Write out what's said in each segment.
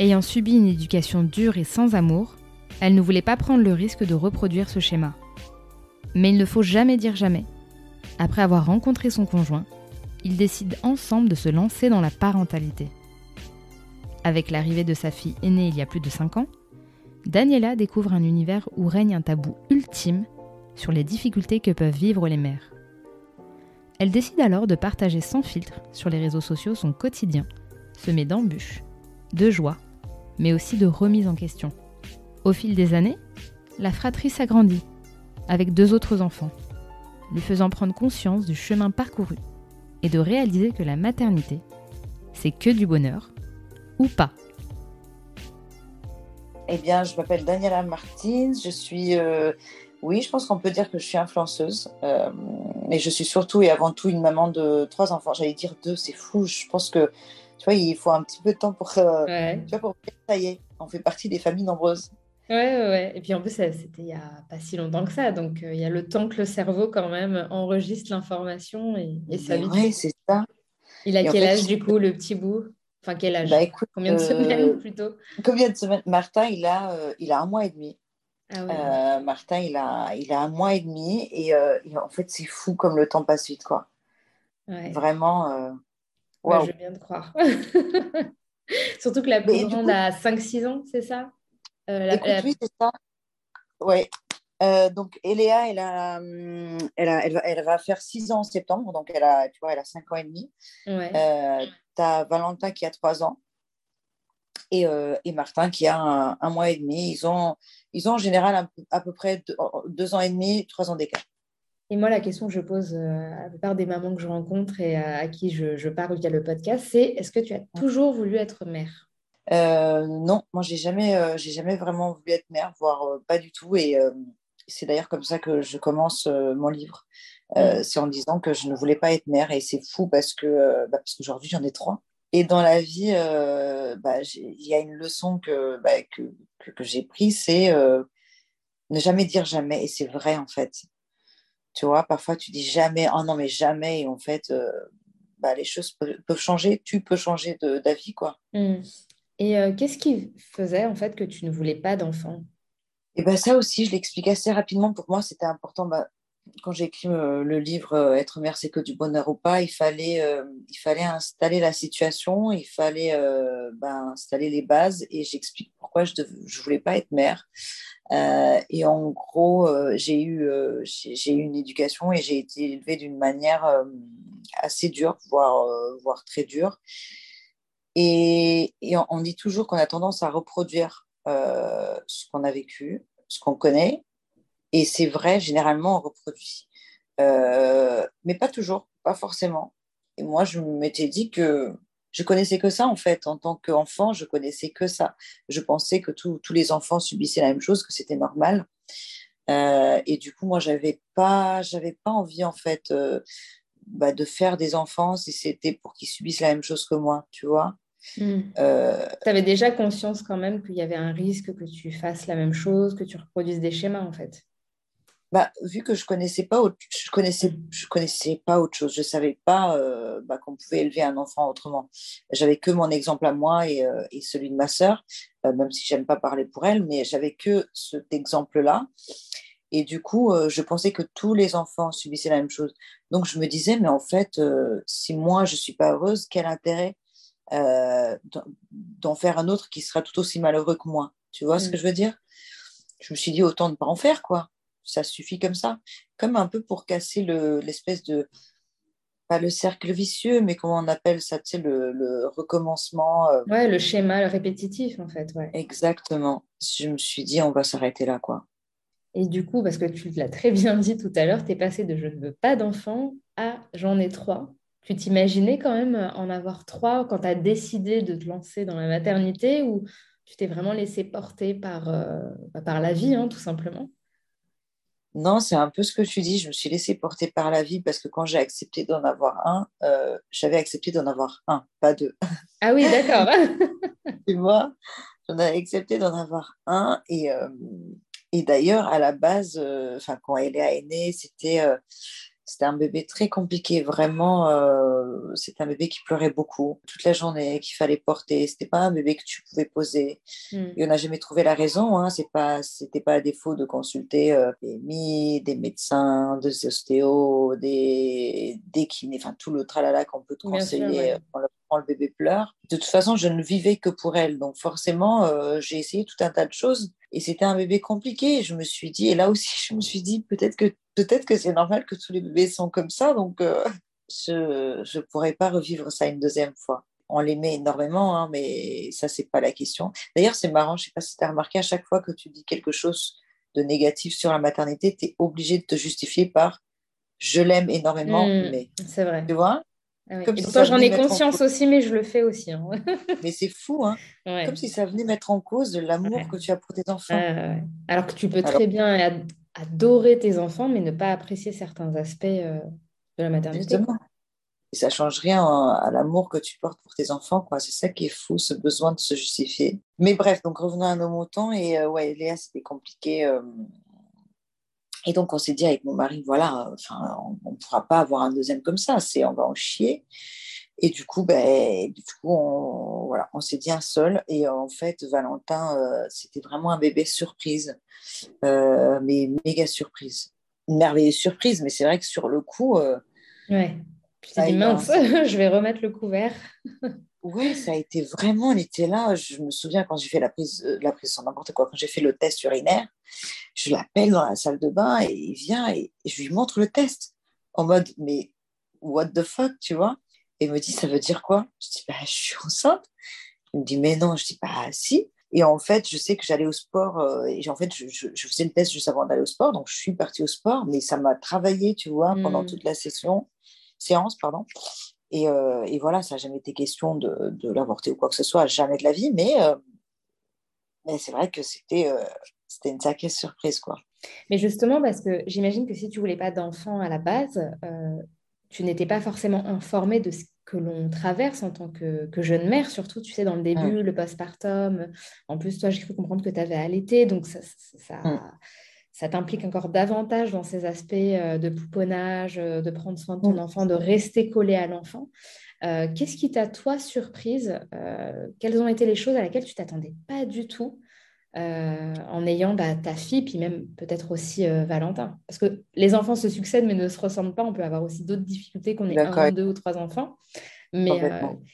Ayant subi une éducation dure et sans amour, elle ne voulait pas prendre le risque de reproduire ce schéma. Mais il ne faut jamais dire jamais. Après avoir rencontré son conjoint, ils décident ensemble de se lancer dans la parentalité. Avec l'arrivée de sa fille aînée il y a plus de 5 ans, Daniela découvre un univers où règne un tabou ultime sur les difficultés que peuvent vivre les mères. Elle décide alors de partager sans filtre sur les réseaux sociaux son quotidien, semé d'embûches, de joie mais aussi de remise en question. Au fil des années, la fratrie s'agrandit, avec deux autres enfants, lui faisant prendre conscience du chemin parcouru et de réaliser que la maternité, c'est que du bonheur, ou pas. Eh bien, je m'appelle Daniela Martins, je suis... Euh, oui, je pense qu'on peut dire que je suis influenceuse, euh, mais je suis surtout et avant tout une maman de trois enfants. J'allais dire deux, c'est fou. Je pense que tu vois, il faut un petit peu de temps pour, euh, tu vois, pour ça y est, on fait partie des familles nombreuses. Ouais, ouais, Et puis en plus, c'était il n'y a pas si longtemps que ça. Donc, euh, il y a le temps que le cerveau, quand même, enregistre l'information et, et Oui, c'est ça. Il a quel âge, du coup, le petit bout? Enfin, quel âge? Bah, Combien de semaines, euh, plutôt? Combien de semaines? Martin, il a, il a un mois et demi. Ah ouais. Martin, il a, il a un mois et demi. Et, en fait, c'est fou comme le temps passe vite, quoi. Vraiment je veux bien te croire. Surtout que la plus grande a 5-6 ans, c'est ça? Euh, Oui, c'est ça. Ouais. Euh, donc, Eléa, elle, a, hum, elle, a, elle, va, elle, va, faire 6 ans en septembre, donc elle a, tu vois, elle a 5 ans et demi. Ouais. Euh, tu as Valentin qui a 3 ans et, euh, et Martin qui a un, un, mois et demi. Ils ont, ils ont en général à peu près 2 ans et demi, 3 ans d'écart. Et moi, la question que je pose euh, à la plupart des mamans que je rencontre et à, qui je, parle via le podcast, c'est est-ce que tu as toujours voulu être mère? Euh, Non, moi, j'ai jamais, euh, j'ai jamais vraiment voulu être mère, voire pas du tout. Et c'est d'ailleurs comme ça que je commence mon livre. Mm. C'est en disant que je ne voulais pas être mère. Et c'est fou parce que bah, parce qu'aujourd'hui, j'en ai trois. Et dans la vie, bah, il y a une leçon que, bah, que, que, que j'ai prise, c'est ne jamais dire jamais. Et c'est vrai, en fait. Tu vois, parfois tu dis jamais, oh non, mais jamais. Et en fait, euh, bah, les choses peuvent, changer. Tu peux changer d'avis, quoi. Mmh. Et euh, qu'est-ce qui faisait en fait que tu ne voulais pas d'enfant? Et ben ça aussi, je l'explique assez rapidement. Pour moi, c'était important. Bah, quand j'ai écrit euh, le livre Être mère, c'est que du bonheur ou pas, il fallait, il fallait installer la situation, il fallait ben, installer les bases et j'explique pourquoi je ne voulais pas être mère. Euh, et en gros, euh, j'ai eu, euh, eu une éducation et j'ai été élevée d'une manière assez dure, voire, voire très dure. Et, et on, dit toujours qu'on a tendance à reproduire ce qu'on a vécu, ce qu'on connaît. Et c'est vrai, généralement, on reproduit. mais pas toujours, pas forcément. Et moi, je m'étais dit que je connaissais que ça en fait. En tant qu'enfant, je connaissais que ça. Je pensais que tous les enfants subissaient la même chose, que c'était normal. Euh, et du coup, moi, j'avais pas, j'avais pas envie en fait euh, bah, de faire des enfants si c'était pour qu'ils subissent la même chose que moi, tu vois. Hmm. Euh, tu avais déjà conscience quand même qu'il y avait un risque que tu fasses la même chose, que tu reproduises des schémas en fait bah, vu que je connaissais pas autre, je connaissais je connaissais pas autre chose je savais pas euh, bah, qu'on pouvait élever un enfant autrement j'avais que mon exemple à moi et, euh, et celui de ma sœur euh, même si j'aime pas parler pour elle mais j'avais que cet exemple là et du coup je pensais que tous les enfants subissaient la même chose donc je me disais mais en fait si moi je suis pas heureuse quel intérêt d'en faire un autre qui sera tout aussi malheureux que moi? Tu vois ce que mm. je veux dire? Je me suis dit autant ne pas en faire, quoi. Ça suffit comme ça. Comme un peu pour casser l'espèce de. Pas le cercle vicieux, mais comment on appelle ça, tu sais, le, recommencement. Euh. Ouais, le schéma, le répétitif, en fait. Ouais. Exactement. Je me suis dit, on va s'arrêter là, quoi. Et du coup, parce que tu l'as très bien dit tout à l'heure, tu es passé de je ne veux pas d'enfants à j'en ai trois. Tu t'imaginais quand même en avoir trois quand tu as décidé de te lancer dans la maternité ou tu t'es vraiment laissé porter par, euh, bah, par la vie, hein, tout simplement? Non, c'est un peu ce que tu dis. Je me suis laissé porter par la vie parce que quand j'ai accepté d'en avoir un, euh, j'avais accepté d'en avoir un, pas deux. Ah oui, d'accord. tu vois, j'en avais accepté d'en avoir un. Et, euh, et d'ailleurs, à la base, enfin quand Eléa est née, c'était c'était un bébé très compliqué, vraiment. Euh, c'était un bébé qui pleurait beaucoup toute la journée, qu'il fallait porter. C'était pas un bébé que tu pouvais poser. Hmm. Et on n'a jamais trouvé la raison. Hein. C'est pas, c'était pas à défaut de consulter euh, des MI, des médecins, des ostéos, des, des kinés, enfin tout le tralala qu'on peut te conseiller quand, le, bébé pleure. De toute façon, je ne vivais que pour elle. Donc forcément, euh, j'ai essayé tout un tas de choses. Et c'était un bébé compliqué. Je me suis dit, et là aussi, je me suis dit, peut-être que peut-être que c'est normal que tous les bébés sont comme ça, donc euh, je ne pourrais pas revivre ça une deuxième fois. On l'aimait énormément, hein, mais ça, c'est pas la question. D'ailleurs, c'est marrant, je sais pas si tu as remarqué, à chaque fois que tu dis quelque chose de négatif sur la maternité, tu es obligé de te justifier par je l'aime énormément, hmm, mais. C'est vrai. Tu vois? Ah Comme j'en ai conscience aussi, mais je le fais aussi. Hein. mais c'est fou, hein Comme si ça venait mettre en cause l'amour que tu as pour tes enfants. Alors que tu peux très bien adorer tes enfants, mais ne pas apprécier certains aspects euh, de la maternité. Et ça change rien à l'amour que tu portes pour tes enfants. Quoi. C'est ça qui est fou, ce besoin de se justifier. Mais bref, donc revenons à nos moutons. Et euh, ouais, Léa, c'était compliqué. Et donc, on s'est dit avec mon mari, voilà, enfin, on ne pourra pas avoir un deuxième comme ça. C'est, on va en chier. Et du coup, ben, du coup on, voilà, on s'est dit un seul. Et en fait, Valentin, euh, c'était vraiment un bébé surprise, euh, mais méga surprise. Une merveilleuse surprise, mais c'est vrai que sur le coup. Euh, ouais, tu t'es dit mince, je vais remettre le couvert. oui, ça a été vraiment, il était là. Je me souviens quand j'ai fait la prise, la prise sans n'importe quoi, quand j'ai fait le test urinaire, je l'appelle dans la salle de bain et il vient et je lui montre le test en mode, mais what the fuck, tu vois? Et il me dit, ça veut dire quoi? Je dis, bah, je suis enceinte. Il me dit, mais non. Je dis, bah, si. Et en fait, je sais que j'allais au sport. Euh, et en fait, je, je, faisais le test juste avant d'aller au sport. Donc, je suis partie au sport. Mais ça m'a travaillé, tu vois, pendant hmm. toute la session, séance. pardon. Et, euh, et voilà, ça n'a jamais été question de, de l'avorter ou quoi que ce soit, jamais de la vie. Mais, euh, mais c'est vrai que c'était c'était une sacrée surprise, quoi. Mais justement, parce que j'imagine que si tu voulais pas d'enfant à la base, tu n'étais pas forcément informée de ce que l'on traverse en tant que, jeune mère, surtout, tu sais, dans le début, le postpartum. En plus, toi, j'ai cru comprendre que tu avais allaité, donc ça, ça, t'implique encore davantage dans ces aspects euh, de pouponnage, euh, de prendre soin de ton enfant, de rester collé à l'enfant. Euh, qu'est-ce qui t'a, toi, surprise Quelles ont été les choses à laquelle tu t'attendais pas du tout euh, en ayant bah, ta fille, puis même peut-être aussi Valentin? Parce que les enfants se succèdent mais ne se ressemblent pas. On peut avoir aussi d'autres difficultés qu'on ait un, deux ou trois enfants. Mais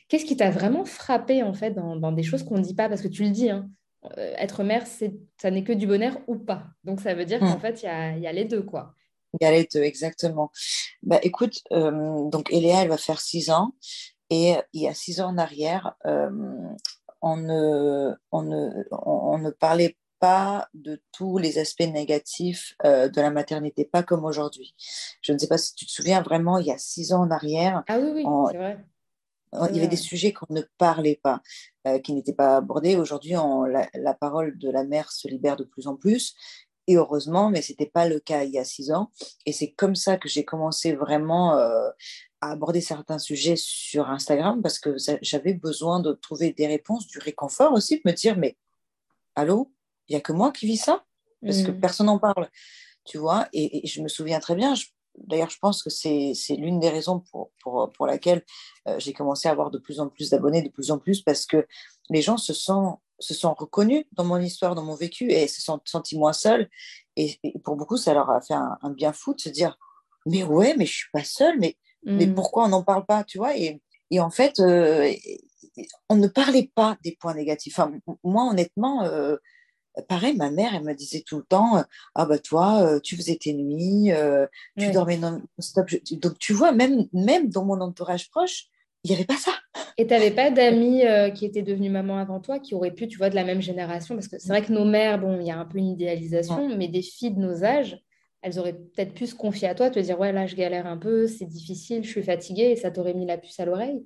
qu'est-ce qui t'a vraiment frappé en fait dans, des choses qu'on ne dit pas? Parce que tu le dis, hein, être mère, ça n'est que du bonheur ou pas. Donc ça veut dire qu'en hmm. fait, il y a, les deux. quoi. Il y a les deux, exactement. Bah, écoute, donc Eléa, elle va faire six ans. Et il y a six ans en arrière, on ne, on ne, on ne parlait pas de tous les aspects négatifs euh, de la maternité, pas comme aujourd'hui. Je ne sais pas si tu te souviens vraiment, il y a six ans en arrière, ah oui, oui, c'est vrai. il y avait des sujets qu'on ne parlait pas, euh, qui n'étaient pas abordés. Aujourd'hui, la, la, parole de la mère se libère de plus en plus. Et heureusement, mais ce n'était pas le cas il y a six ans. Et c'est comme ça que j'ai commencé vraiment euh, aborder certains sujets sur Instagram parce que j'avais besoin de trouver des réponses, du réconfort aussi, de me dire, mais allô, il n'y a que moi qui vis ça? Parce que mm. personne n'en parle, tu vois? Et, je me souviens très bien, d'ailleurs, je pense que c'est l'une des raisons pour, pour, pour laquelle euh, j'ai commencé à avoir de plus en plus d'abonnés, de plus en plus, parce que les gens se sont, se sont reconnus dans mon histoire, dans mon vécu, et se sont sentis moins seuls. Et, pour beaucoup, ça leur a fait un, un bien fou de se dire, mais ouais, mais je suis pas seule, mais mais mm. pourquoi on n'en parle pas, tu vois? Et, et, en fait, euh, on ne parlait pas des points négatifs. Enfin, moi, honnêtement, euh, pareil, ma mère, elle me disait tout le temps Ah, bah toi, tu faisais tes nuits, tu dormais non-stop. Donc, tu vois, même, même dans mon entourage proche, il n'y avait pas ça. Et tu n'avais pas d'amis qui étaient devenus maman avant toi, qui auraient pu, tu vois, de la même génération? Parce que c'est vrai que nos mères, bon, il y a un peu une idéalisation, mais des filles de nos âges, elles auraient peut-être pu se confier à toi, te dire Ouais, là, je galère un peu, c'est difficile, je suis fatiguée, et ça t'aurait mis la puce à l'oreille.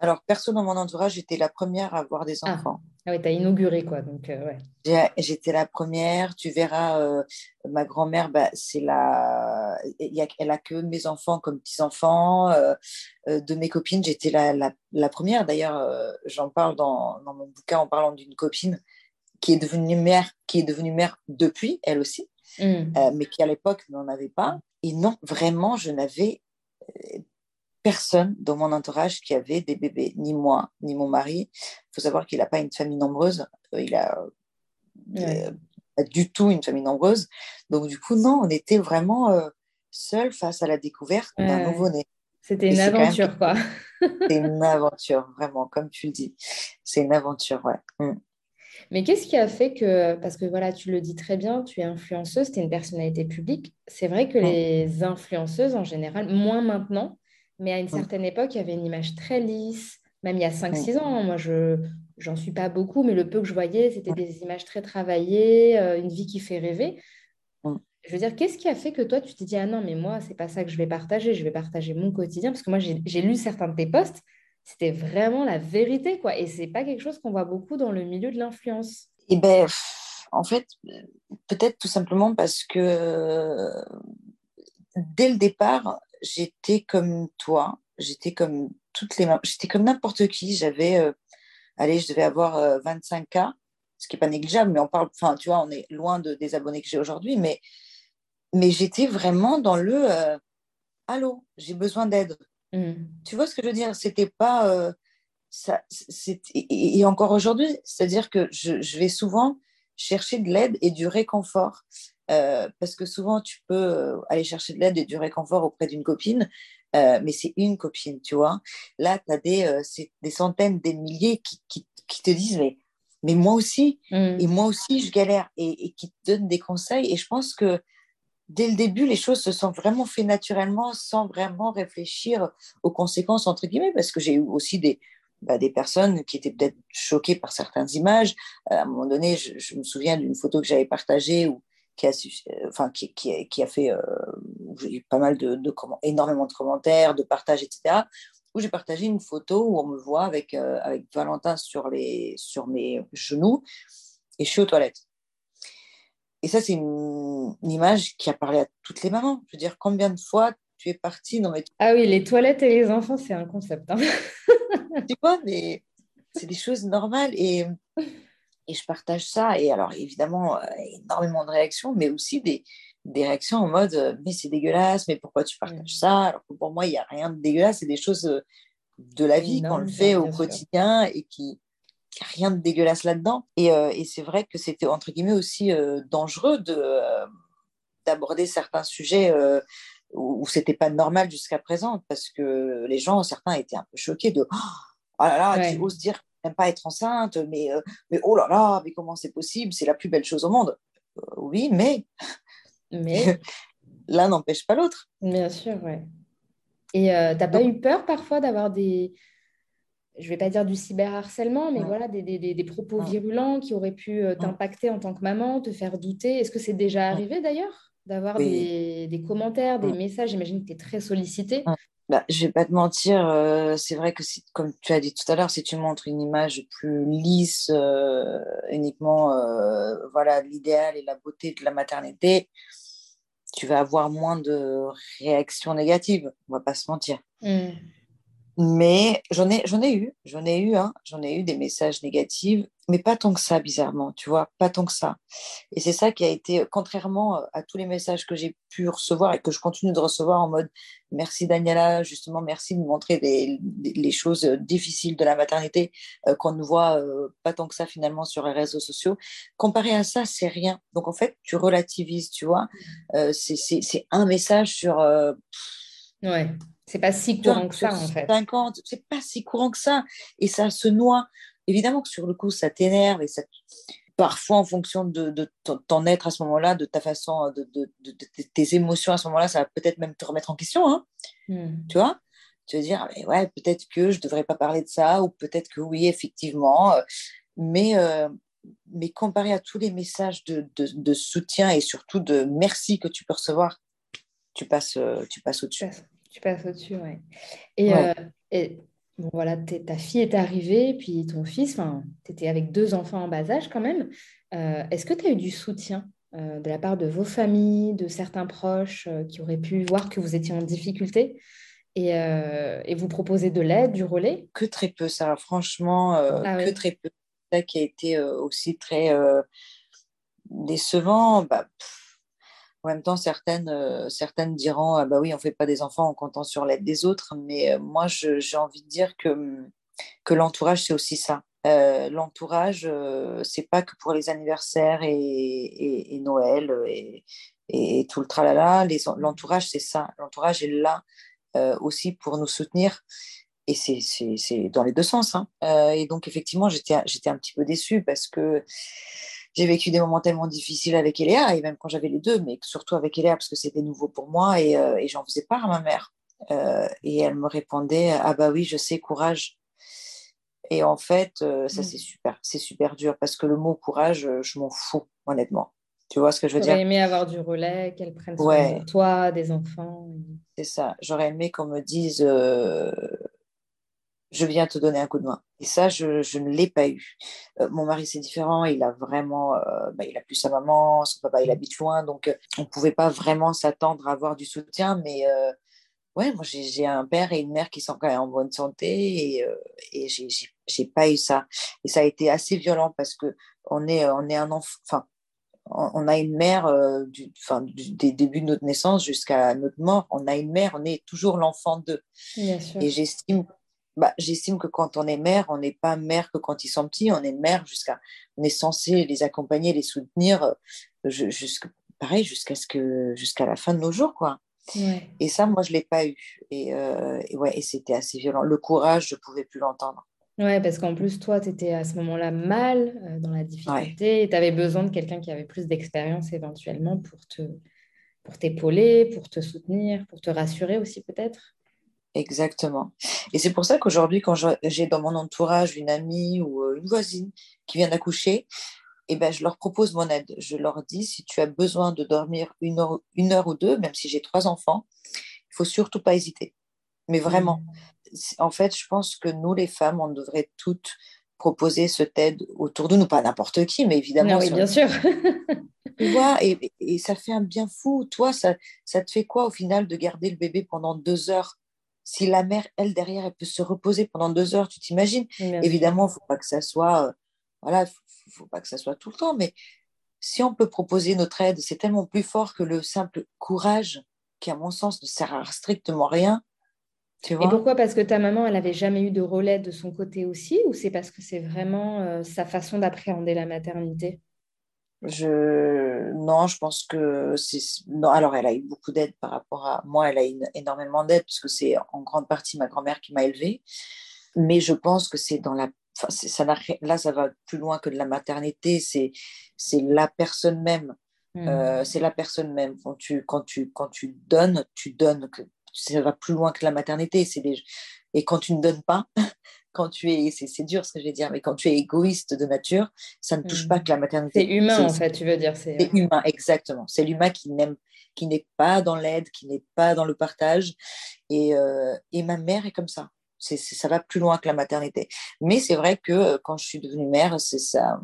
Alors, perso, dans mon entourage, j'étais la première à avoir des ah. enfants. Ah, oui, tu as inauguré, quoi. Donc, euh, J'étais la première. Tu verras, euh, ma grand-mère, bah, c'est la... elle a que mes enfants comme petits-enfants. Euh, de mes copines, j'étais la, la, première. D'ailleurs, j'en parle dans, dans, mon bouquin en parlant d'une copine qui est devenue mère, qui est devenue mère depuis, elle aussi, mmh. mais qui à l'époque n'en avait pas. Et non, vraiment, je n'avais personne dans mon entourage qui avait des bébés, ni moi, ni mon mari. Il faut savoir qu'il n'a pas une famille nombreuse. Euh, il a euh, pas du tout une famille nombreuse. Donc, du coup, non, on était vraiment euh, seuls face à la découverte d'un nouveau-né. C'était une aventure, quoi. C'est une aventure, vraiment, comme tu le dis. C'est une aventure, ouais. Mm. Mais qu'est-ce qui a fait que, parce que voilà, tu le dis très bien, tu es influenceuse, tu es une personnalité publique. C'est vrai que mm. les influenceuses, en général, moins maintenant, mais à une certaine époque, il y avait une image très lisse, même il y a 5-6 ans. Moi, je j'en suis pas beaucoup, mais le peu que je voyais, c'était des images très travaillées, euh, une vie qui fait rêver. Je veux dire, qu'est-ce qui a fait que toi, tu t'es dit, ah non, mais moi, c'est pas ça que je vais partager, je vais partager mon quotidien, parce que moi, j'ai lu certains de tes posts, c'était vraiment la vérité, quoi. Et c'est pas quelque chose qu'on voit beaucoup dans le milieu de l'influence. Eh ben, en fait, peut-être tout simplement parce que dès le départ, j'étais comme toi, j'étais comme toutes les j'étais comme n'importe qui. J'avais, euh, allez, je devais avoir 25 euh, ce qui n'est pas négligeable, mais on parle, enfin, tu vois, on est loin de, des abonnés que j'ai aujourd'hui, mais, mais j'étais vraiment dans le euh, allô, j'ai besoin d'aide. Mmh. Tu vois ce que je veux dire? C'était pas ça, et, encore aujourd'hui, c'est-à-dire que je, je, vais souvent chercher de l'aide et du réconfort. Euh, parce que souvent, tu peux euh, aller chercher de l'aide et du réconfort auprès d'une copine, euh, mais c'est une copine, tu vois. Là, tu as des, des centaines, des milliers qui, qui, qui, te disent, mais, mais moi aussi, mm. et moi aussi, je galère, et, et, qui te donnent des conseils. Et je pense que dès le début, les choses se sont vraiment fait naturellement, sans vraiment réfléchir aux conséquences, entre guillemets, parce que j'ai eu aussi des, bah, des personnes qui étaient peut-être choquées par certaines images. À un moment donné, je, je me souviens d'une photo que j'avais partagée où qui a, enfin, qui, qui, qui a fait euh, pas mal de, de, énormément de commentaires, de partages, etc. Où j'ai partagé une photo où on me voit avec, euh, avec Valentin sur, les, sur mes genoux et je suis aux toilettes. Et ça, c'est une, image qui a parlé à toutes les mamans. Je veux dire, combien de fois tu es partie dans mes... Ah oui, les toilettes et les enfants, c'est un concept. Hein. tu vois, mais c'est des choses normales. Et et je partage ça. Et alors, évidemment, euh, énormément de réactions, mais aussi des, des réactions en mode euh, Mais c'est dégueulasse, mais pourquoi tu partages ça? Alors que pour moi, il n'y a rien de dégueulasse, c'est des choses euh, de la vie qu'on le fait au quotidien et qui n'y a rien de dégueulasse là-dedans. Et, et c'est vrai que c'était, entre guillemets, aussi dangereux de, d'aborder certains sujets où, ce c'était pas normal jusqu'à présent, parce que les gens, certains étaient un peu choqués de Oh là là, tu oses dire pas être enceinte, mais, euh, mais oh là là, mais comment c'est possible? C'est la plus belle chose au monde. Euh, oui, mais, mais... l'un n'empêche pas l'autre. Bien sûr, ouais. Et euh, tu n'as pas eu peur parfois d'avoir des, je vais pas dire du cyberharcèlement, mais voilà, des, des, des, propos virulents qui auraient pu t'impacter en tant que maman, te faire douter? Est-ce que c'est déjà arrivé d'ailleurs d'avoir des, des, commentaires, des messages? J'imagine que tu es très sollicité. Bah, je vais pas te mentir, euh, c'est vrai que si, comme tu as dit tout à l'heure, si tu montres une image plus lisse, euh, uniquement euh, voilà l'idéal et la beauté de la maternité, tu vas avoir moins de réactions négatives. On va pas se mentir. Mmh. Mais j'en ai, j'en ai eu, j'en ai eu, hein, j'en ai eu des messages négatifs, mais pas tant que ça, bizarrement, tu vois, pas tant que ça. Et c'est ça qui a été, contrairement à tous les messages que j'ai pu recevoir et que je continue de recevoir en mode merci Daniela, justement, merci de montrer les choses difficiles de la maternité euh, qu'on ne voit euh, pas tant que ça finalement sur les réseaux sociaux. Comparé à ça, c'est rien. Donc en fait, tu relativises, tu vois. Euh, c'est un message sur. ouais C'est pas si courant que ça, en fait. 50, c'est pas si courant que ça. Et ça se noie. Évidemment que sur le coup, ça t'énerve et ça, parfois en fonction de, ton être à ce moment-là, de ta façon, de, tes émotions à ce moment-là, ça va peut-être même te remettre en question. Hein. Hmm. Tu vois? Tu vas dire, mais ouais, peut-être que je ne devrais pas parler de ça, ou peut-être que oui, effectivement. Mais, euh, mais comparé à tous les messages de, soutien et surtout de merci que tu peux recevoir, tu passes, euh, tu passes au-dessus. Tu passes au-dessus, ouais. Et, et bon, voilà, ta fille est arrivée, puis ton fils, tu étais avec deux enfants en bas âge quand même. Euh, est-ce que tu as eu du soutien euh, de la part de vos familles, de certains proches euh, qui auraient pu voir que vous étiez en difficulté et, et vous proposer de l'aide, du relais? Que très peu, ça, franchement, ah que très peu. Ça qui a été aussi très décevant. Bah, en même temps, certaines, euh, certaines diront ah bah oui, on ne fait pas des enfants en comptant sur l'aide des autres. Mais euh, moi, j'ai envie de dire que, que l'entourage, c'est aussi ça. Euh, l'entourage, c'est pas que pour les anniversaires et, et, Noël et, et, tout le tralala. L'entourage, c'est ça. L'entourage est là aussi pour nous soutenir. Et c'est dans les deux sens. Hein. et donc, effectivement, j'étais un petit peu déçue parce que j'ai vécu des moments tellement difficiles avec Eléa, et même quand j'avais les deux, mais surtout avec Eléa, parce que c'était nouveau pour moi, et, euh, et j'en faisais part à ma mère. Euh, et elle me répondait Ah bah oui, je sais, courage. Et en fait, euh, ça, mm. c'est super, c'est super dur, parce que le mot courage, je m'en fous, honnêtement. Tu vois ce que je veux dire? J'aurais aimé avoir du relais, qu'elle prenne soin de toi, des enfants. C'est ça. J'aurais aimé qu'on me dise je viens te donner un coup de main. Et ça, je, je ne l'ai pas eu. Euh, mon mari, c'est différent. Il a vraiment, euh, bah, il a plus sa maman, son papa, il habite loin, donc euh, on ne pouvait pas vraiment s'attendre à avoir du soutien. Mais ouais, moi, j'ai un père et une mère qui sont quand même en bonne santé et, et j'ai pas eu ça. Et ça a été assez violent parce que on est, on est un enfant. Enfin, on a une mère du, enfin, du, des débuts de notre naissance jusqu'à notre mort. On a une mère, on est toujours l'enfant d'eux. Et j'estime bah, j'estime que quand on est mère, on n'est pas mère que quand ils sont petits, on est mère jusqu'à, on est censé les accompagner, les soutenir, euh, pareil, jusqu'à ce que, jusqu'à la fin de nos jours, quoi. Et ça, moi, je l'ai pas eu. Et, euh, et ouais, et c'était assez violent. Le courage, je pouvais plus l'entendre. Ouais, parce qu'en plus, toi, tu étais à ce moment-là mal, euh, dans la difficulté, et tu avais besoin de quelqu'un qui avait plus d'expérience éventuellement pour te pour t'épauler, pour te soutenir, pour te rassurer aussi peut-être? Exactement. Et c'est pour ça qu'aujourd'hui, quand j'ai dans mon entourage une amie ou euh, une voisine qui vient d'accoucher, eh ben, je leur propose mon aide. Je leur dis, si tu as besoin de dormir une heure, une heure ou deux, même si j'ai trois enfants, il faut surtout pas hésiter. Mais vraiment, mmh. en fait, je pense que nous, les femmes, on devrait toutes proposer cette aide autour de nous, pas n'importe qui, mais évidemment. Ah oui, bien sûr. tu vois, et, et, ça fait un bien fou. Toi, ça, ça te fait quoi au final de garder le bébé pendant deux heures si la mère, elle, derrière, elle peut se reposer pendant deux heures, tu t'imagines? Évidemment, il ne faut pas que ça soit, euh, voilà, faut, pas que ça soit tout le temps, mais si on peut proposer notre aide, c'est tellement plus fort que le simple courage qui, à mon sens, ne sert à strictement rien. Tu vois? Et pourquoi? Parce que ta maman, elle n'avait jamais eu de relais de son côté aussi, ou c'est parce que c'est vraiment euh, sa façon d'appréhender la maternité? Je... Non, je pense que c'est. Non, alors elle a eu beaucoup d'aide par rapport à moi, elle a eu énormément d'aide, parce que c'est en grande partie ma grand-mère qui m'a élevée. Mais je pense que c'est dans la. Enfin, ça là, ça va plus loin que de la maternité, c'est la personne même. Mmh. Euh, c'est la personne même. Quand tu, quand, tu, quand tu donnes, tu donnes. Ça va plus loin que la maternité. Des... Et quand tu ne donnes pas, quand tu es, c'est dur ce que je vais dire, mais quand tu es égoïste de nature, ça ne touche pas mm. que la maternité. C'est humain en fait, tu veux dire. C'est euh, humain, exactement. C'est l'humain qui n'aime, qui n'est pas dans l'aide, qui n'est pas dans le partage. Et, euh, et ma mère est comme ça. Ça va plus loin que la maternité. Mais c'est vrai que euh, quand je suis devenue mère, c'est ça.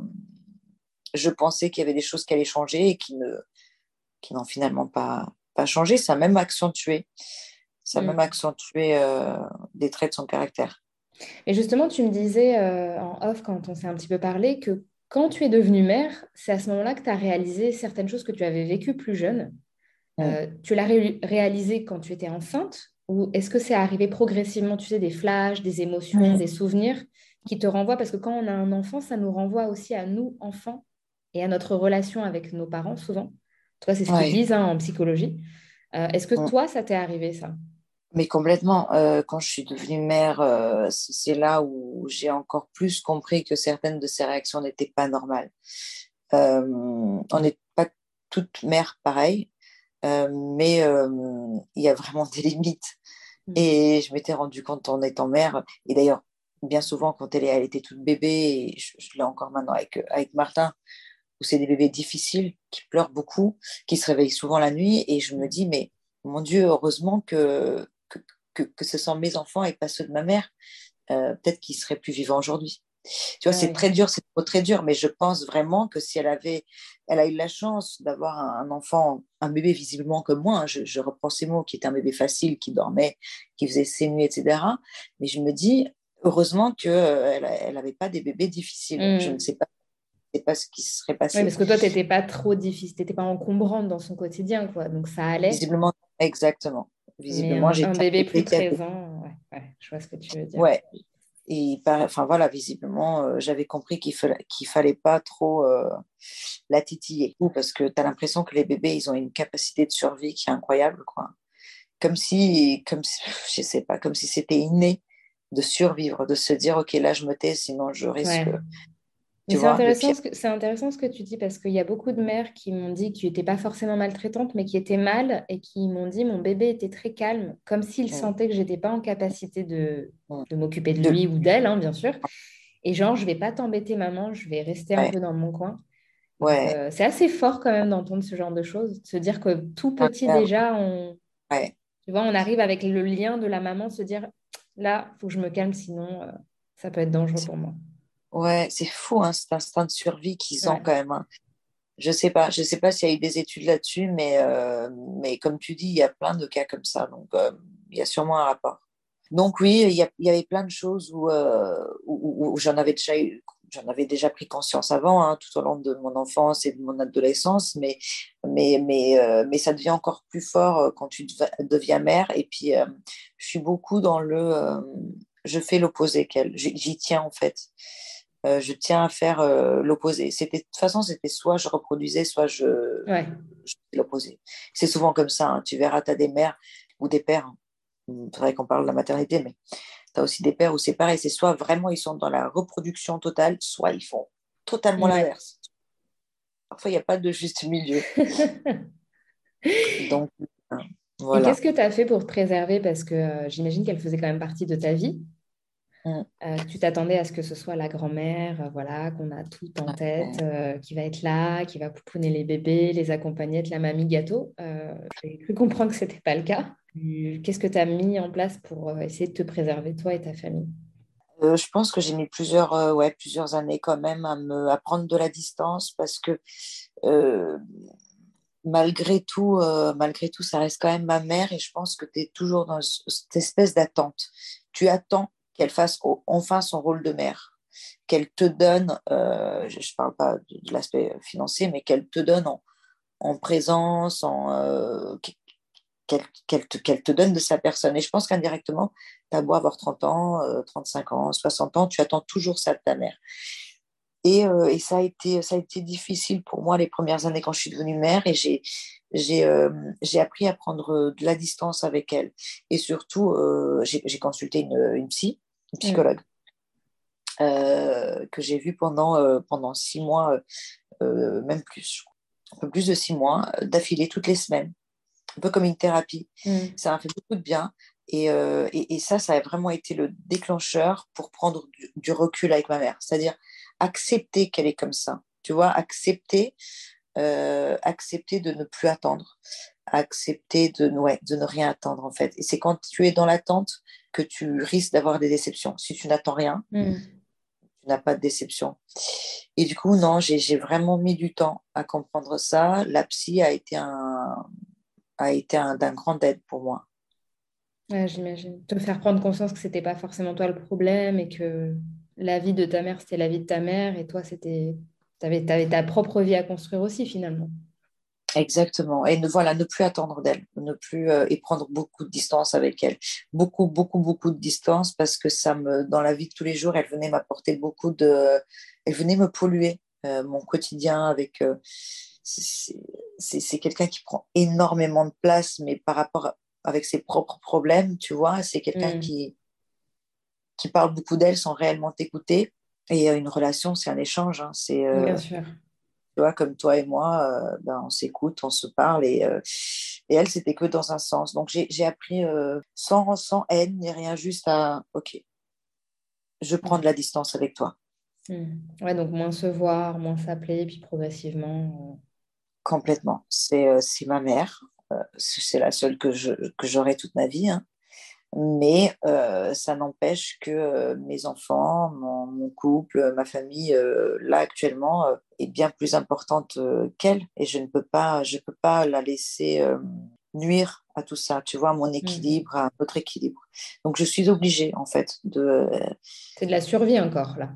Je pensais qu'il y avait des choses qui allaient changer et qui ne, qui n'ont finalement pas, pas changé. Ça a même accentué, ça a mm. même accentué des traits de son caractère. Et justement, tu me disais euh, en off, quand on s'est un petit peu parlé, que quand tu es devenue mère, c'est à ce moment-là que tu as réalisé certaines choses que tu avais vécues plus jeune. Euh, tu l'as réalisé quand tu étais enceinte ou est-ce que c'est arrivé progressivement, tu sais, des flashs, des émotions, des souvenirs qui te renvoient? Parce que quand on a un enfant, ça nous renvoie aussi à nous, enfants, et à notre relation avec nos parents, souvent. Toi, c'est ce qu'ils disent hein, en psychologie. Euh, est-ce que toi, ça t'est arrivé, ça? Mais complètement. Euh, quand je suis devenue mère, euh, c'est là où j'ai encore plus compris que certaines de ces réactions n'étaient pas normales. Euh, on n'est pas toutes mères pareilles, mais il y a vraiment des limites. Mm. Et je m'étais rendu compte en étant mère, et d'ailleurs, bien souvent, quand elle, elle était toute bébé, et je, l'ai encore maintenant avec, avec Martin, où c'est des bébés difficiles, qui pleurent beaucoup, qui se réveillent souvent la nuit, et je me dis, mais mon Dieu, heureusement que, que, que, ce sont mes enfants et pas ceux de ma mère, euh, peut-être qu'ils seraient plus vivants aujourd'hui. Tu vois, c'est très dur, c'est trop très dur, mais je pense vraiment que si elle avait, elle a eu la chance d'avoir un, enfant, un bébé visiblement comme moi, hein, je, reprends ces mots, qui était un bébé facile, qui dormait, qui faisait ses nuits, etc. Mais je me dis, heureusement qu'elle elle n'avait pas des bébés difficiles. Je ne sais pas pas ce qui serait passé. Oui, parce que toi, tu n'étais pas trop difficile, tu n'étais pas encombrante dans son quotidien, quoi. Donc ça allait. Visiblement, exactement. Visiblement, j'ai un bébé plus présent. Ouais, je vois ce que tu veux dire. Ouais. Et enfin voilà, visiblement, euh, j'avais compris qu'il fallait qu'il fallait pas trop euh, la titiller, parce que tu as l'impression que les bébés, ils ont une capacité de survie qui est incroyable, quoi. Comme si, comme si, je sais pas, comme si c'était inné de survivre, de se dire, ok, là, je me tais, sinon je risque c'est intéressant, ce que, c'est intéressant ce que tu dis parce qu'il y a beaucoup de mères qui m'ont dit que tu n'étais pas forcément maltraitante, mais qui étaient mal et qui m'ont dit mon bébé était très calme, comme s'ils sentaient que j'étais pas en capacité de, de m'occuper de lui ou d'elle, hein, bien sûr. Et genre, je vais pas t'embêter, maman, je vais rester un peu dans mon coin. Ouais. Euh, c'est assez fort quand même d'entendre ce genre de choses, de se dire que tout petit déjà, on, tu vois, on arrive avec le lien de la maman, se dire là, faut que je me calme, sinon euh, ça peut être dangereux pour moi. Ouais, c'est fou, hein, cet instinct de survie qu'ils ont quand même. Hein. Je sais pas, je sais pas s'il y a eu des études là-dessus, mais, euh, mais comme tu dis, il y a plein de cas comme ça, donc euh, il y a sûrement un rapport. Donc oui, il y, y avait plein de choses où, euh, où, j'en avais déjà j'en avais déjà pris conscience avant, hein, tout au long de mon enfance et de mon adolescence, mais, mais, mais, mais ça devient encore plus fort quand tu deviens mère. Et puis, je suis beaucoup dans le... je fais l'opposé qu'elle. J'y tiens, en fait. Euh, je tiens à faire euh, l'opposé. C'était de toute façon, c'était soit je reproduisais, soit je, ouais. l'opposé. C'est souvent comme ça. Hein. Tu verras, tu as des mères ou des pères. C'est vrai qu'on parle de la maternité, mais tu as aussi des pères où c'est pareil. C'est soit vraiment ils sont dans la reproduction totale, soit ils font totalement l'inverse. Parfois, il n'y a pas de juste milieu. Donc, euh, voilà. Qu'est-ce que tu as fait pour te préserver? Parce que j'imagine qu'elle faisait quand même partie de ta vie. Mm. Euh, tu t'attendais à ce que ce soit la grand-mère, euh, voilà, qu'on a tout en tête, euh, qui va être là, qui va pouponner les bébés, les accompagner, être la mamie gâteau. J'ai cru comprendre que ce n'était pas le cas. Qu'est-ce que tu as mis en place pour essayer de te préserver, toi et ta famille? Je pense que j'ai mis plusieurs, ouais, plusieurs années quand même à, me, à prendre de la distance parce que malgré tout, malgré tout, ça reste quand même ma mère et je pense que tu es toujours dans cette espèce d'attente. Tu attends qu'elle fasse enfin son rôle de mère, qu'elle te donne, euh, je ne parle pas de, l'aspect financier, mais qu'elle te donne en, présence, en, euh, qu'elle te, donne de sa personne. Et je pense qu'indirectement, tu as beau avoir 30 ans, 35 euh, ans, 60 ans, tu attends toujours ça de ta mère. Et, ça, a été, difficile pour moi les premières années quand je suis devenue mère et j'ai, appris à prendre de la distance avec elle. Et surtout, j'ai, consulté une psy psychologue, euh, que j'ai vu pendant, euh, pendant six mois, euh, même plus, un peu plus de six mois, d'affilée toutes les semaines, un peu comme une thérapie. Mm. Ça m'a fait beaucoup de bien. Et, et, ça, ça a vraiment été le déclencheur pour prendre du, recul avec ma mère. C'est-à-dire accepter qu'elle est comme ça. Tu vois, accepter, accepter de ne plus attendre, accepter de, ouais, de ne rien attendre en fait. Et c'est quand tu es dans l'attente que tu risques d'avoir des déceptions. Si tu n'attends rien, mm. tu n'as pas de déception. Et du coup, non, j'ai vraiment mis du temps à comprendre ça. La psy a été un, a été d'un grand aide pour moi. Ouais, J'imagine. Te faire prendre conscience que c'était pas forcément toi le problème et que la vie de ta mère, c'était la vie de ta mère et toi, c'était tu avais, avais, ta propre vie à construire aussi finalement. Exactement. Et ne, voilà, ne plus attendre d'elle, ne plus euh, et prendre beaucoup de distance avec elle, beaucoup, beaucoup, beaucoup de distance parce que ça me, dans la vie de tous les jours, elle venait m'apporter beaucoup de, elle venait me polluer euh, mon quotidien avec. Euh, c'est quelqu'un qui prend énormément de place, mais par rapport avec ses propres problèmes, tu vois. C'est quelqu'un mm. qui, qui parle beaucoup d'elle sans réellement t'écouter. Et une relation, c'est un échange. Hein. C'est, euh, Bien sûr. Tu vois, comme toi et moi, euh, ben, on s'écoute, on se parle. Et, euh, et elle, c'était que dans un sens. Donc, j'ai, appris sans, sans haine ni rien, juste à OK, je prends de la distance avec toi. Mm. Ouais, donc moins se voir, moins s'appeler, puis progressivement. Complètement. C'est, c'est ma mère. c'est la seule que, je, que j'aurai toute ma vie. Hein mais euh, ça n'empêche que euh, mes enfants, mon, couple, ma famille, euh, là actuellement, est bien plus importante qu'elle et je ne peux pas, je peux pas la laisser nuire à tout ça, tu vois, à mon mmh. équilibre, à notre équilibre. Donc je suis obligée en fait de. C'est de la survie encore là.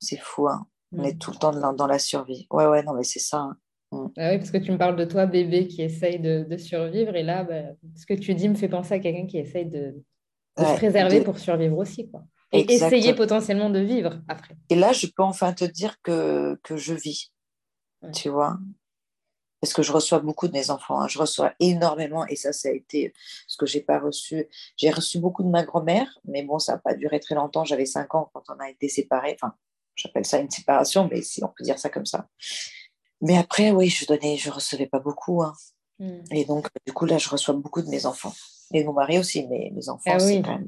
C'est fou, hein. On est mmh. tout le temps dans, la survie. Ouais, ouais, non, mais c'est ça. Hein. Mmh. Ah oui, parce que tu me parles de toi, bébé, qui essaye de, survivre. Et là, bah, ce que tu dis me fait penser à quelqu'un qui essaye de, de se préserver pour survivre aussi. Quoi. Et essayer potentiellement de vivre après. Et là, je peux enfin te dire que, que je vis, tu vois. Parce que je reçois beaucoup de mes enfants, hein. je reçois énormément, et ça, ça a été ce que j'ai pas reçu. J'ai reçu beaucoup de ma grand-mère, mais bon, ça n'a pas duré très longtemps. J'avais 5 ans quand on a été séparés. Enfin, j'appelle ça une séparation, mais si on peut dire ça comme ça. Mais après, oui, je donnais, je recevais pas beaucoup. Hein. Hmm. Et donc, du coup, là, je reçois beaucoup de mes enfants. Et mon mari aussi, mais mes enfants, ah c'est quand même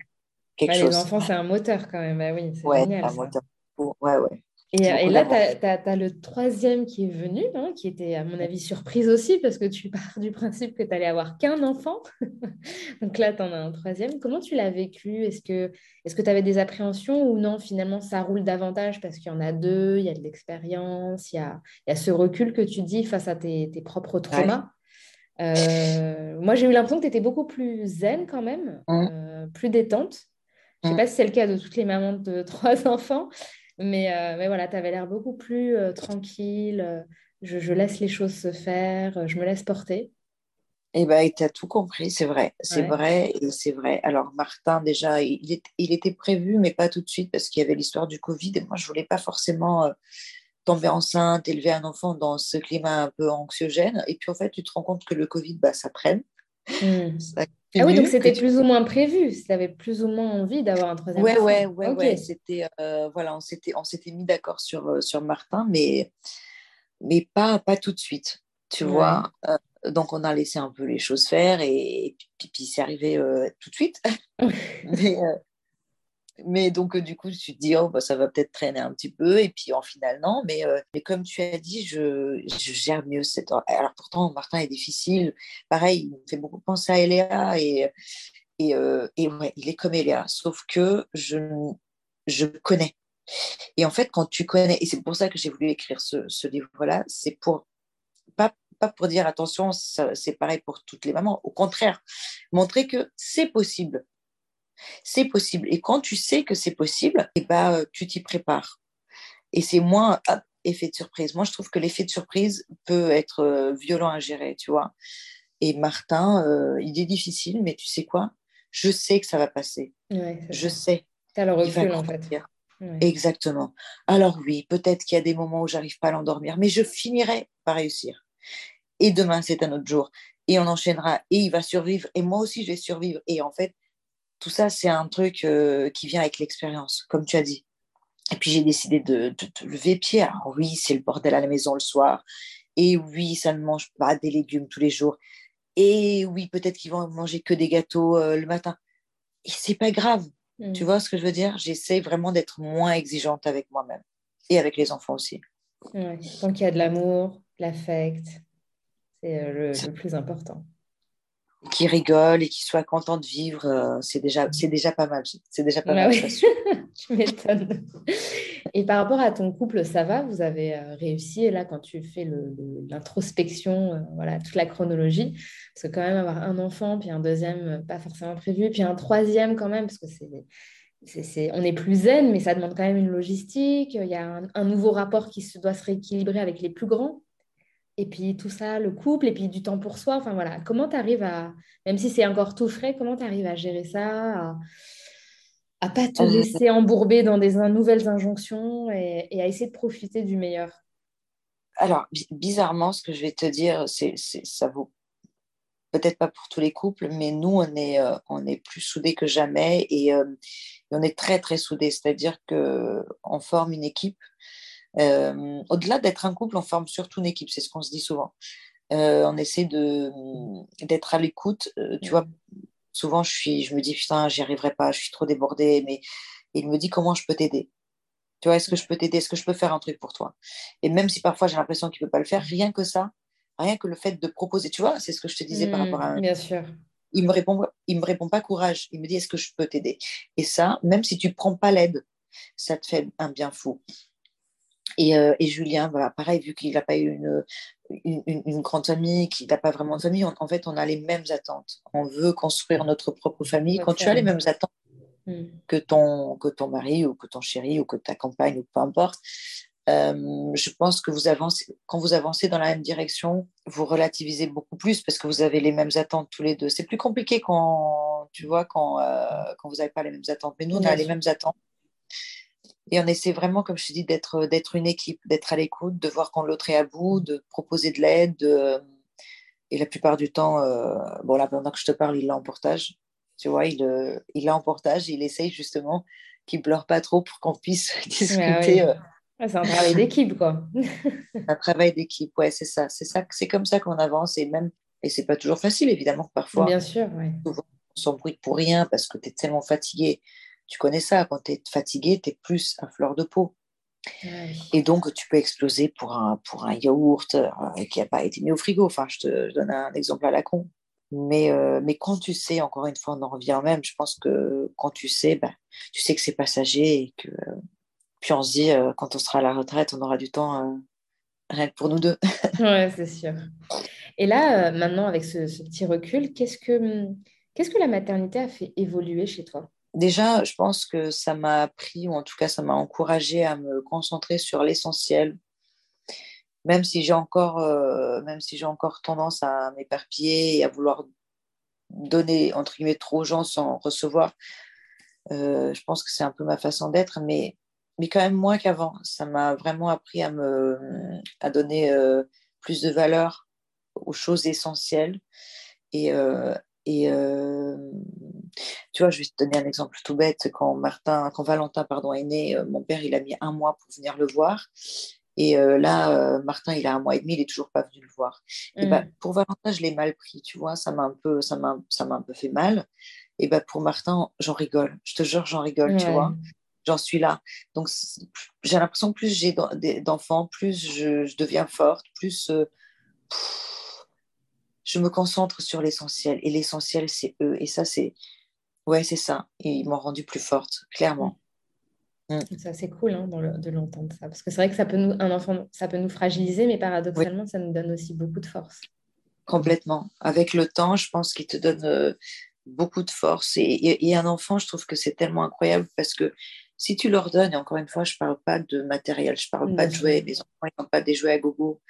quelque bah, chose. Les enfants, c'est un moteur quand même. Bah oui, c'est ouais, génial. Un moteur. Ouais, ouais. Et, et là, tu as, le troisième qui est venu, hein, qui était à mon avis surprise aussi, parce que tu pars du principe que tu allais avoir qu'un enfant. Donc là, tu en as un troisième. Comment tu l'as vécu? Est-ce que tu avais des appréhensions ou non Finalement, ça roule davantage parce qu'il y en a deux, il y a de l'expérience, il y a, y a, ce recul que tu dis face à tes, tes propres traumas? Euh, moi, j'ai eu l'impression que tu étais beaucoup plus zen quand même, mmh. euh, plus détente. Je ne sais mmh. pas si c'est le cas de toutes les mamans de trois enfants, mais, euh, mais voilà, tu avais l'air beaucoup plus tranquille. Je, laisse les choses se faire, je me laisse porter. Eh bien, tu as tout compris, c'est vrai. C'est vrai c'est vrai. Alors, Martin, déjà, il, il, était prévu, mais pas tout de suite parce qu'il y avait l'histoire du Covid et moi, je ne voulais pas forcément tomber enceinte, élever un enfant dans ce climat un peu anxiogène. Et puis, en fait, tu te rends compte que le Covid, bah, ça traîne. Hmm. ah oui, donc c'était plus ou moins prévu. Tu avais plus ou moins envie d'avoir un troisième ouais, enfant. Ouais, ouais, ouais. C'était, euh, voilà, on s'était, on s'était mis d'accord sur, euh, sur Martin, mais, mais pas, pas tout de suite. Tu vois euh, donc, on a laissé un peu les choses faire et, puis, puis c'est arrivé tout de suite. mais, mais donc, euh, du coup, tu te dis, oh, bah, ça va peut-être traîner un petit peu. Et puis, en final, non. Mais, euh, mais comme tu as dit, je, je, gère mieux cette. Alors, pourtant, Martin est difficile. Pareil, il me fait beaucoup penser à Eléa. Et, et, euh, et ouais, il est comme Eléa. Sauf que je, je connais. Et en fait, quand tu connais, et c'est pour ça que j'ai voulu écrire ce, ce livre-là, c'est pour. Pas, pas pour dire attention, c'est pareil pour toutes les mamans. Au contraire, montrer que c'est possible c'est possible. Et quand tu sais que c'est possible, et eh ben, euh, tu t'y prépares. Et c'est moins effet de surprise. Moi, je trouve que l'effet de surprise peut être euh, violent à gérer, tu vois. Et Martin, euh, il est difficile, mais tu sais quoi? Je sais que ça va passer. je sais. Tu as le recul, en fait. Exactement. Alors oui, peut-être qu'il y a des moments où j'arrive pas à l'endormir, mais je finirai par réussir. Et demain, c'est un autre jour. Et on enchaînera. Et il va survivre. Et moi aussi, je vais survivre. Et en fait, tout ça, c'est un truc euh, qui vient avec l'expérience, comme tu as dit. Et puis j'ai décidé de, lever pied. Alors oui, c'est le bordel à la maison le soir. Et oui, ça ne mange pas des légumes tous les jours. Et oui, peut-être qu'ils vont manger que des gâteaux euh, le matin. Et c'est pas grave. Mm. Tu vois ce que je veux dire? J'essaie vraiment d'être moins exigeante avec moi-même et avec les enfants aussi. Ouais, tant qu'il y a de l'amour, l'affect, c'est euh, le plus important qui rigole et qui soit content de vivre, euh, c'est déjà, c'est déjà pas mal. C'est déjà pas bah mal. tu m'étonnes. Et par rapport à ton couple, ça va? Vous avez euh, réussi là quand tu fais l'introspection, euh, voilà toute la chronologie, parce que quand même avoir un enfant puis un deuxième pas forcément prévu, puis un troisième quand même parce que c'est on est plus zen, mais ça demande quand même une logistique. Il y a un, un nouveau rapport qui se doit se rééquilibrer avec les plus grands et puis tout ça, le couple, et puis du temps pour soi. Enfin voilà, comment tu arrives à, même si c'est encore tout frais, comment tu arrives à gérer ça, à, ne pas te laisser embourber dans des nouvelles injonctions et, à essayer de profiter du meilleur? Alors, bizarrement, ce que je vais te dire, c'est ça vaut peut-être pas pour tous les couples, mais nous, on est, euh, on est plus soudés que jamais et, euh, on est très, très soudés. C'est-à-dire qu'on forme une équipe. Euh, au-delà d'être un couple, on forme surtout une équipe, c'est ce qu'on se dit souvent. on essaie d'être à l'écoute. tu vois, souvent, je, suis, je me dis, putain, j'y arriverai pas, je suis trop débordée, mais il me dit, comment je peux t'aider? Tu vois, est-ce que je peux t'aider? Est-ce que je peux faire un truc pour toi? Et même si parfois j'ai l'impression qu'il ne peut pas le faire, rien que ça, Rien que le fait de proposer, tu vois, c'est ce que je te disais par rapport à. Mmh, bien sûr. Il me répond, il me répond pas courage. Il me dit est-ce que je peux t'aider? Et ça, même si tu prends pas l'aide, ça te fait un bien fou. Et, euh, et Julien, voilà, pareil, vu qu'il n'a pas eu une, une, une, grande famille, qu'il n'a pas vraiment de famille, en fait, on a les mêmes attentes. On veut construire notre propre famille. Quand tu as les mêmes attentes mmh. que, ton, que ton mari ou que ton chéri ou que ta compagne ou peu importe, euh, je pense que vous avancez, quand vous avancez dans la même direction, vous relativisez beaucoup plus parce que vous avez les mêmes attentes tous les deux. C'est plus compliqué quand, tu vois, quand, euh, quand vous n'avez pas les mêmes attentes. Mais nous, on a les mêmes attentes. Et on essaie vraiment, comme je te dis, d'être, d'être une équipe, d'être à l'écoute, de voir quand l'autre est à bout, de proposer de l'aide. Et la plupart du temps, euh, bon, là, pendant que je te parle, il l'a en portage. Tu vois, il, il l'a en portage et il essaye justement qu'il ne pleure pas trop pour qu'on puisse discuter c'est un travail d'équipe, quoi. un travail d'équipe, ouais, c'est ça. C'est ça, c'est comme ça qu'on avance et même, et c'est pas toujours facile, évidemment, parfois. Bien sûr, oui. On s'embrouille pour rien parce que tu es tellement fatigué. Tu connais ça, quand tu es fatigué, tu es plus à fleur de peau. Et donc, tu peux exploser pour un, pour un yaourt euh, qui n'a pas été mis au frigo. Enfin, je te donne un exemple à la con. Mais, euh, mais quand tu sais, encore une fois, on en revient même, je pense que quand tu sais, ben, tu sais que c'est passager et que puis on se dit, euh, quand on sera à la retraite, on aura du temps rien que pour nous deux. ouais, c'est sûr. Et là, maintenant, avec ce, petit recul, qu'est-ce que, qu'est-ce que la maternité a fait évoluer chez toi? Déjà, je pense que ça m'a appris, ou en tout cas, ça m'a encouragé à me concentrer sur l'essentiel. Même si j'ai encore, même si encore tendance à m'éparpiller et à vouloir donner entre guillemets trop aux gens sans recevoir, je pense que c'est un peu ma façon d'être. Mais mais quand même moins qu'avant. Ça m'a vraiment appris à me à donner euh, plus de valeur aux choses essentielles. Et, euh, et euh, tu vois, je vais te donner un exemple tout bête. Quand Martin, quand Valentin pardon, est né, mon père il a mis un mois pour venir le voir. Et là, Martin, il a un mois et demi, il est toujours pas venu le voir. Et bah, mm. pour Valentin, je l'ai mal pris, tu vois, ça m'a un peu, ça m'a, ça m'a un peu fait mal. Et bah, pour Martin, j'en rigole. Je te jure, j'en rigole, tu vois j'en suis là. Donc, j'ai l'impression que plus j'ai d'enfants, plus je, deviens forte, plus euh, je me concentre sur l'essentiel. Et l'essentiel, c'est eux. Et ça, c'est. Ouais, c'est ça. Et ils m'ont rendu plus forte, clairement. Mm. Ça, c'est cool hein, de l'entendre, ça. Parce que c'est vrai que ça peut nous, un enfant, ça peut nous fragiliser, mais paradoxalement, ça nous donne aussi beaucoup de force. Complètement. Avec le temps, je pense qu'il te donne euh, beaucoup de force. Et, et, un enfant, je trouve que c'est tellement incroyable parce que si tu leur donnes, et encore une fois, je ne parle pas de matériel, je ne parle pas de jouets, les enfants n'ont pas des jouets à gogo,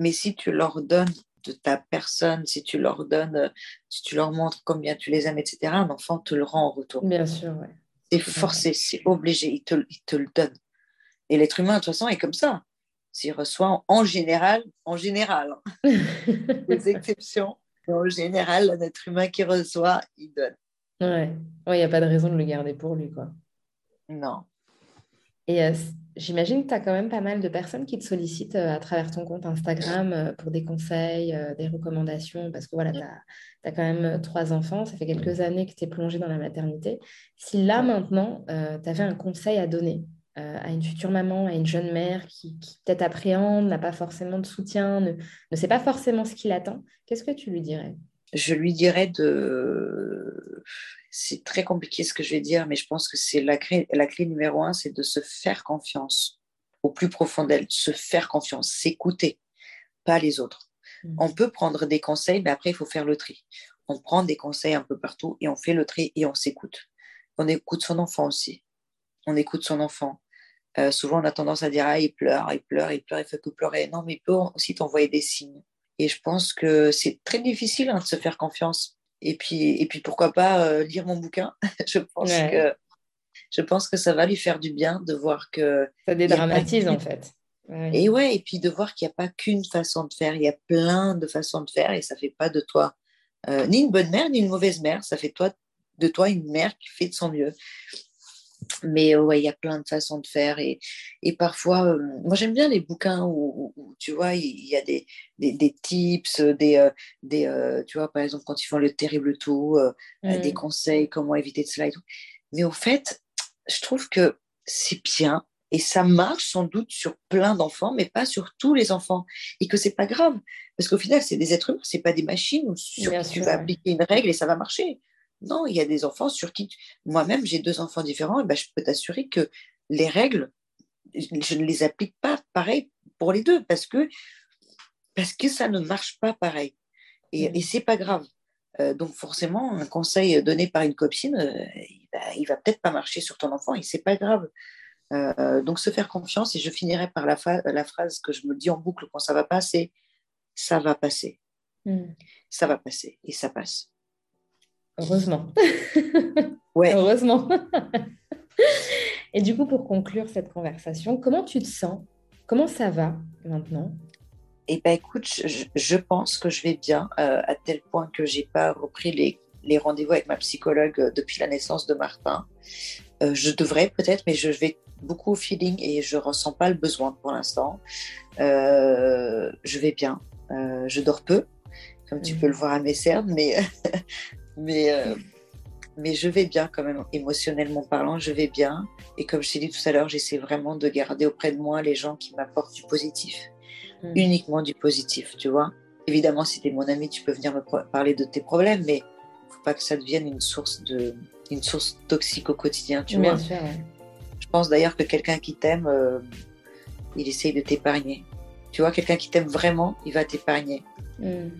mais si tu leur donnes de ta personne, si tu leur donnes, si tu leur montres combien tu les aimes, etc., un enfant te le rend en retour. Bien sûr. C'est forcé, c'est obligé, il te, il te le donne. Et l'être humain, de toute façon, est comme ça. S'il reçoit en général, en général, hein. des exceptions, mais en général, l'être humain qui reçoit, il donne. Ouais, il n'y a pas de raison de le garder pour lui, quoi. Non. Et euh, j'imagine que tu as quand même pas mal de personnes qui te sollicitent à travers ton compte Instagram pour des conseils, des recommandations, parce que voilà, tu as, quand même trois enfants, ça fait quelques années que tu es plongée dans la maternité. Si là, maintenant, tu avais un conseil à donner à une future maman, à une jeune mère qui, peut-être appréhende, n'a pas forcément de soutien, ne, ne sait pas forcément ce qui l'attend, qu'est-ce que tu lui dirais? Je lui dirais de c'est très compliqué ce que je vais dire, mais je pense que c'est la clé, la clé numéro un, c'est de se faire confiance au plus profond d'elle, se faire confiance, s'écouter, pas les autres. Mm. On peut prendre des conseils, mais après, il faut faire le tri. On prend des conseils un peu partout et on fait le tri et on s'écoute. On écoute son enfant aussi. On écoute son enfant. Euh, souvent, on a tendance à dire Ah, il pleure, il pleure, il pleure, il fait que pleurer. Non, mais il peut aussi t'envoyer des signes. Et je pense que c'est très difficile hein, de se faire confiance. Et puis, et puis pourquoi pas euh, lire mon bouquin? je, pense que, je pense que ça va lui faire du bien de voir que. Ça dédramatise en fait. Et ouais, et puis de voir qu'il n'y a pas qu'une façon de faire, il y a plein de façons de faire et ça fait pas de toi ni une bonne mère, ni une mauvaise mère. Ça fait toi, de toi une mère qui fait de son mieux. Mais ouais, il y a plein de façons de faire. Et, et parfois, moi j'aime bien les bouquins où, tu vois, il y a des, des, des tips, des, des tu vois, par exemple, quand ils font le terrible tout, des conseils, comment éviter de cela et tout. Mais au fait, je trouve que c'est bien et ça marche sans doute sur plein d'enfants, mais pas sur tous les enfants. Et que c'est pas grave. Parce qu'au final, c'est des êtres humains, c'est pas des machines sur qui tu vas appliquer une règle et ça va marcher. Non, il y a des enfants sur qui, moi-même, j'ai deux enfants différents, et ben, je peux t'assurer que les règles, je ne les applique pas pareil pour les deux parce que, parce que ça ne marche pas pareil. Et, mmh. et c'est pas grave. Euh, donc forcément, un conseil donné par une copine, euh, il va, va peut-être pas marcher sur ton enfant et c'est pas grave. Euh, donc se faire confiance et je finirai par la, la, phrase que je me dis en boucle quand ça va passer, ça va passer. Mmh. Ça va passer et ça passe. Heureusement. Ouais. Heureusement. Et du coup, pour conclure cette conversation, comment tu te sens? Comment ça va maintenant? Eh bien, écoute, je, pense que je vais bien, euh, à tel point que j'ai pas repris les, les rendez-vous avec ma psychologue euh, depuis la naissance de Martin. Euh, je devrais peut-être, mais je vais beaucoup au feeling et je ressens pas le besoin pour l'instant. je vais bien. je dors peu, comme tu peux le voir à mes cernes, mais Mais, euh, mais je vais bien quand même, émotionnellement parlant, je vais bien. Et comme je t'ai dit tout à l'heure, j'essaie vraiment de garder auprès de moi les gens qui m'apportent du positif. Hmm. Uniquement du positif, tu vois. Évidemment, si tu es mon ami, tu peux venir me parler de tes problèmes, mais faut pas que ça devienne une source, de, une source toxique au quotidien, tu vois. Je pense d'ailleurs que quelqu'un qui t'aime, euh, il essaye de t'épargner. Tu vois, quelqu'un qui t'aime vraiment, il va t'épargner. Hmm.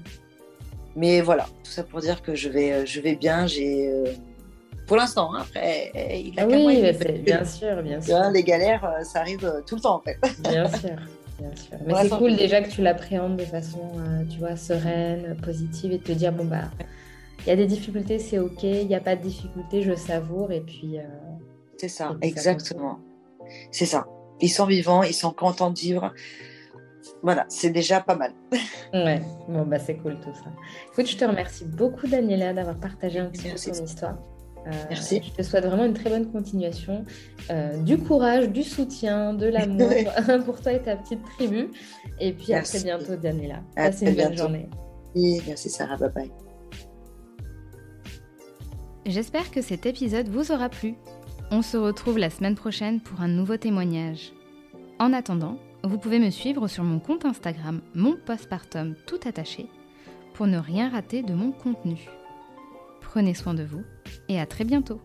Mais voilà, tout ça pour dire que je vais, euh, je vais bien. J'ai, euh, pour l'instant, hein, après, il a ah oui, bien sûr, bien sûr. les galères, euh, ça arrive tout le temps en fait. Bien sûr. Bien sûr. Mais c'est cool déjà que tu l'appréhendes de façon, tu vois, sereine, positive et de te dire bon bah, il y a des difficultés, c'est ok. Il n'y a pas de difficultés, je savoure et puis. c'est ça, exactement. C'est ça. Ils sont vivants, ils sont contents de vivre voilà, c'est déjà pas mal. ouais, bon, bah c'est cool tout ça. Écoute, je te remercie beaucoup, Daniela, d'avoir partagé un petit peu ton histoire. Euh, Merci. Je te souhaite vraiment une très bonne continuation, euh, du courage, du soutien, de l'amour pour toi et ta petite tribu. Et puis à très bientôt, Daniela. Passe une bonne journée. merci Sarah, bye bye. J'espère que cet épisode vous aura plu. On se retrouve la semaine prochaine pour un nouveau témoignage. En attendant, vous pouvez me suivre sur mon compte Instagram, mon postpartum tout attaché, pour ne rien rater de mon contenu. Prenez soin de vous et à très bientôt